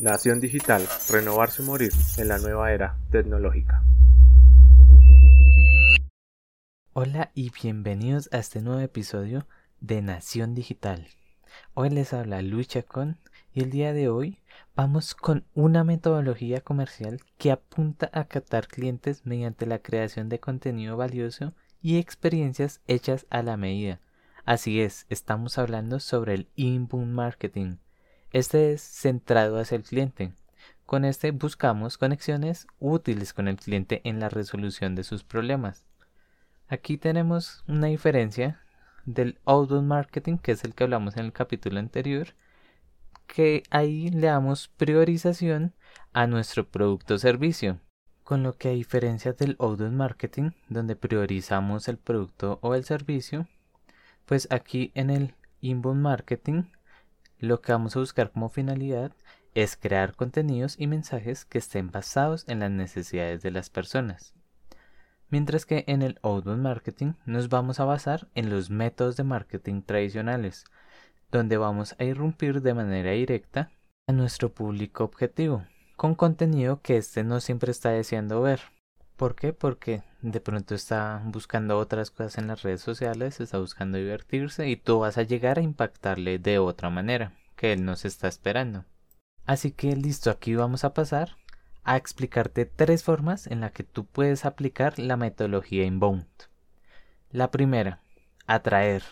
Nación Digital, renovarse o morir en la nueva era tecnológica. Hola y bienvenidos a este nuevo episodio de Nación Digital. Hoy les habla Luis Chacón y el día de hoy vamos con una metodología comercial que apunta a captar clientes mediante la creación de contenido valioso y experiencias hechas a la medida. Así es, estamos hablando sobre el inbound marketing este es centrado hacia el cliente. Con este buscamos conexiones útiles con el cliente en la resolución de sus problemas. Aquí tenemos una diferencia del outbound marketing, que es el que hablamos en el capítulo anterior, que ahí le damos priorización a nuestro producto o servicio. Con lo que a diferencia del outbound marketing, donde priorizamos el producto o el servicio, pues aquí en el inbound marketing lo que vamos a buscar como finalidad es crear contenidos y mensajes que estén basados en las necesidades de las personas. Mientras que en el outbound marketing nos vamos a basar en los métodos de marketing tradicionales, donde vamos a irrumpir de manera directa a nuestro público objetivo, con contenido que éste no siempre está deseando ver. ¿Por qué? Porque de pronto está buscando otras cosas en las redes sociales, está buscando divertirse y tú vas a llegar a impactarle de otra manera que él nos está esperando. Así que listo, aquí vamos a pasar a explicarte tres formas en las que tú puedes aplicar la metodología inbound. La primera, atraer.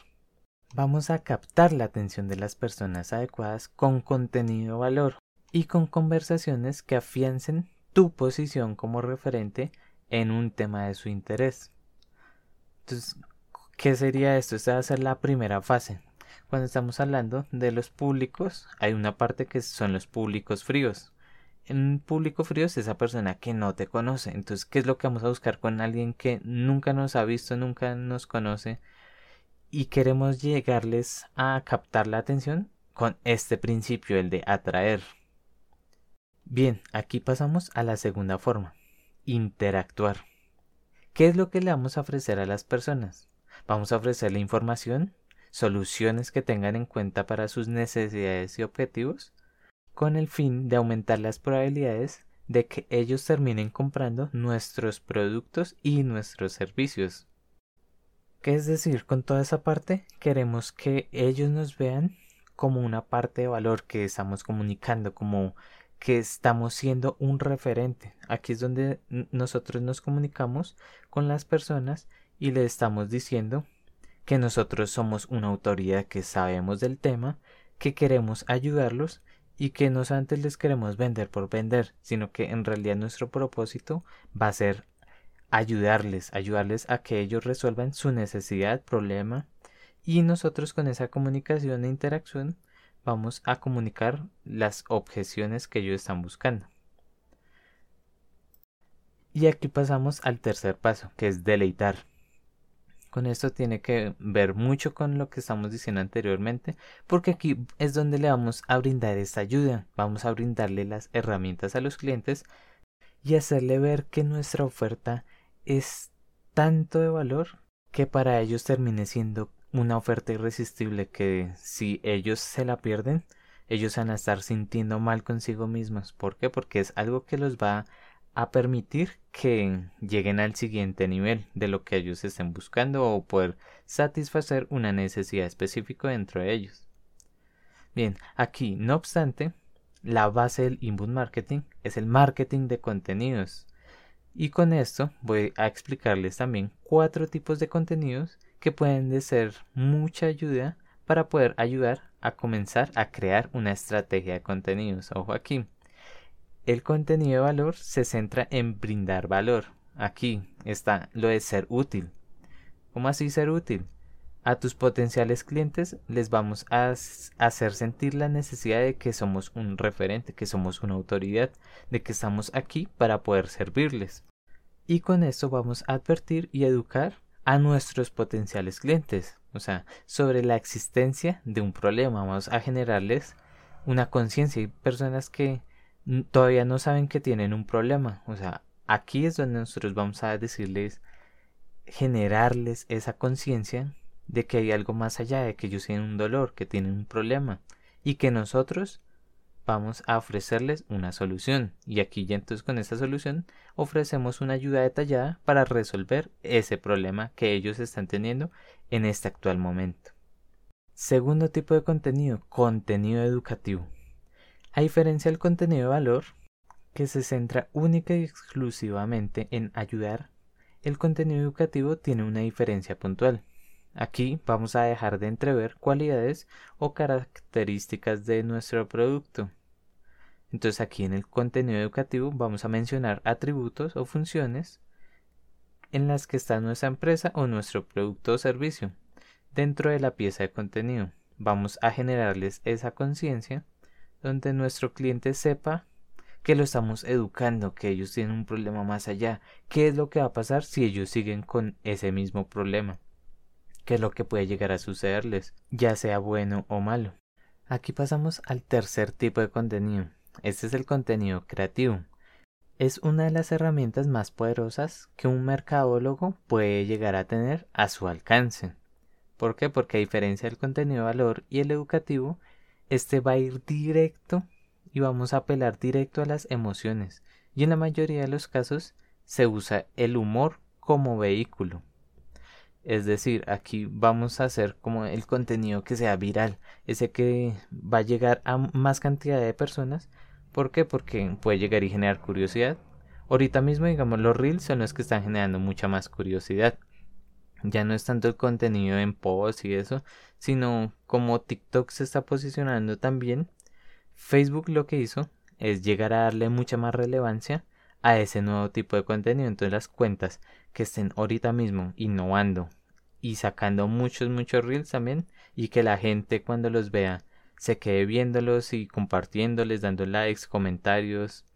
Vamos a captar la atención de las personas adecuadas con contenido valor y con conversaciones que afiancen tu posición como referente en un tema de su interés. Entonces, ¿qué sería esto? Esta va a ser la primera fase. Cuando estamos hablando de los públicos, hay una parte que son los públicos fríos. En un público frío es esa persona que no te conoce. Entonces, ¿qué es lo que vamos a buscar con alguien que nunca nos ha visto, nunca nos conoce? Y queremos llegarles a captar la atención con este principio, el de atraer. Bien, aquí pasamos a la segunda forma interactuar. ¿Qué es lo que le vamos a ofrecer a las personas? Vamos a ofrecerle información, soluciones que tengan en cuenta para sus necesidades y objetivos, con el fin de aumentar las probabilidades de que ellos terminen comprando nuestros productos y nuestros servicios. ¿Qué es decir? Con toda esa parte queremos que ellos nos vean como una parte de valor que estamos comunicando, como que estamos siendo un referente. Aquí es donde nosotros nos comunicamos con las personas y le estamos diciendo que nosotros somos una autoridad que sabemos del tema, que queremos ayudarlos y que no antes les queremos vender por vender, sino que en realidad nuestro propósito va a ser ayudarles, ayudarles a que ellos resuelvan su necesidad, problema y nosotros con esa comunicación e interacción vamos a comunicar las objeciones que ellos están buscando. Y aquí pasamos al tercer paso, que es deleitar. Con esto tiene que ver mucho con lo que estamos diciendo anteriormente, porque aquí es donde le vamos a brindar esta ayuda, vamos a brindarle las herramientas a los clientes y hacerle ver que nuestra oferta es tanto de valor que para ellos termine siendo una oferta irresistible que si ellos se la pierden, ellos van a estar sintiendo mal consigo mismos. ¿Por qué? Porque es algo que los va a permitir que lleguen al siguiente nivel de lo que ellos estén buscando o poder satisfacer una necesidad específica dentro de ellos. Bien, aquí, no obstante, la base del inbound marketing es el marketing de contenidos. Y con esto voy a explicarles también cuatro tipos de contenidos que pueden de ser mucha ayuda para poder ayudar a comenzar a crear una estrategia de contenidos. Ojo aquí. El contenido de valor se centra en brindar valor. Aquí está lo de ser útil. ¿Cómo así ser útil? A tus potenciales clientes les vamos a hacer sentir la necesidad de que somos un referente, que somos una autoridad, de que estamos aquí para poder servirles. Y con esto vamos a advertir y educar a nuestros potenciales clientes, o sea, sobre la existencia de un problema. Vamos a generarles una conciencia. Hay personas que todavía no saben que tienen un problema. O sea, aquí es donde nosotros vamos a decirles, generarles esa conciencia de que hay algo más allá, de que ellos tienen un dolor, que tienen un problema y que nosotros vamos a ofrecerles una solución. Y aquí ya entonces con esta solución ofrecemos una ayuda detallada para resolver ese problema que ellos están teniendo en este actual momento. Segundo tipo de contenido, contenido educativo. A diferencia del contenido de valor, que se centra única y exclusivamente en ayudar, el contenido educativo tiene una diferencia puntual. Aquí vamos a dejar de entrever cualidades o características de nuestro producto. Entonces aquí en el contenido educativo vamos a mencionar atributos o funciones en las que está nuestra empresa o nuestro producto o servicio dentro de la pieza de contenido. Vamos a generarles esa conciencia donde nuestro cliente sepa que lo estamos educando, que ellos tienen un problema más allá, qué es lo que va a pasar si ellos siguen con ese mismo problema qué es lo que puede llegar a sucederles, ya sea bueno o malo. Aquí pasamos al tercer tipo de contenido. Este es el contenido creativo. Es una de las herramientas más poderosas que un mercadólogo puede llegar a tener a su alcance. ¿Por qué? Porque a diferencia del contenido de valor y el educativo, este va a ir directo y vamos a apelar directo a las emociones. Y en la mayoría de los casos se usa el humor como vehículo. Es decir, aquí vamos a hacer como el contenido que sea viral, ese que va a llegar a más cantidad de personas. ¿Por qué? Porque puede llegar y generar curiosidad. Ahorita mismo, digamos, los reels son los que están generando mucha más curiosidad. Ya no es tanto el contenido en post y eso, sino como TikTok se está posicionando también, Facebook lo que hizo es llegar a darle mucha más relevancia a ese nuevo tipo de contenido. Entonces las cuentas que estén ahorita mismo innovando y sacando muchos, muchos reels también y que la gente cuando los vea se quede viéndolos y compartiéndoles, dando likes, comentarios.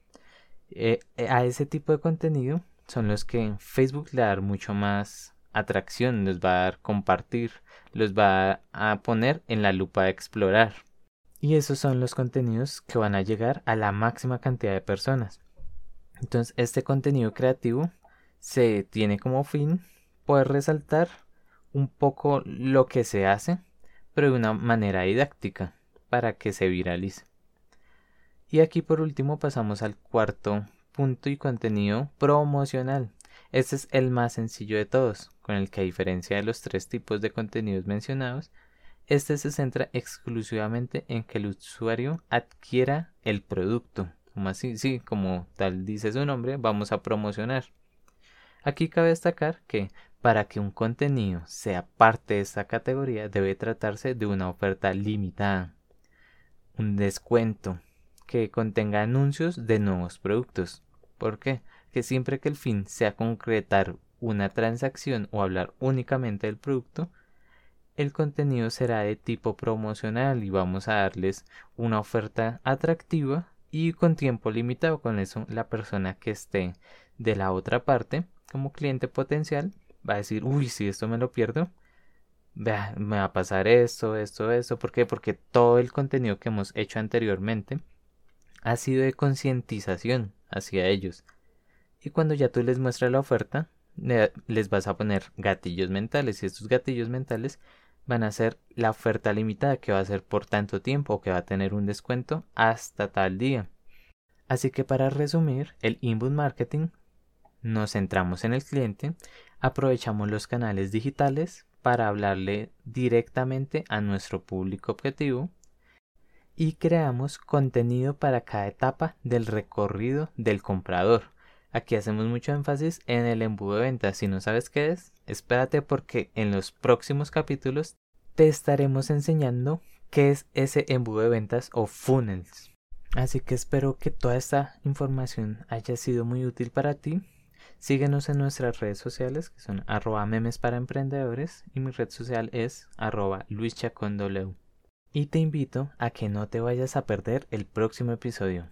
Eh, eh, a ese tipo de contenido son los que Facebook le da mucho más atracción, los va a dar compartir, los va a poner en la lupa de explorar. Y esos son los contenidos que van a llegar a la máxima cantidad de personas. Entonces, este contenido creativo se tiene como fin poder resaltar un poco lo que se hace, pero de una manera didáctica, para que se viralice. Y aquí por último pasamos al cuarto punto y contenido promocional. Este es el más sencillo de todos, con el que a diferencia de los tres tipos de contenidos mencionados, este se centra exclusivamente en que el usuario adquiera el producto. Como así, sí, como tal dice su nombre, vamos a promocionar. Aquí cabe destacar que para que un contenido sea parte de esta categoría debe tratarse de una oferta limitada, un descuento que contenga anuncios de nuevos productos. ¿Por qué? Que siempre que el fin sea concretar una transacción o hablar únicamente del producto, el contenido será de tipo promocional y vamos a darles una oferta atractiva y con tiempo limitado. Con eso la persona que esté de la otra parte como cliente potencial va a decir, uy, si esto me lo pierdo, me va a pasar esto, esto, esto. ¿Por qué? Porque todo el contenido que hemos hecho anteriormente ha sido de concientización hacia ellos. Y cuando ya tú les muestras la oferta, les vas a poner gatillos mentales y estos gatillos mentales van a ser la oferta limitada que va a ser por tanto tiempo o que va a tener un descuento hasta tal día. Así que para resumir, el inbound marketing nos centramos en el cliente, aprovechamos los canales digitales para hablarle directamente a nuestro público objetivo y creamos contenido para cada etapa del recorrido del comprador. Aquí hacemos mucho énfasis en el embudo de ventas. Si no sabes qué es, espérate porque en los próximos capítulos te estaremos enseñando qué es ese embudo de ventas o funnels. Así que espero que toda esta información haya sido muy útil para ti Síguenos en nuestras redes sociales que son arroba memes para emprendedores y mi red social es arroba. Y te invito a que no te vayas a perder el próximo episodio.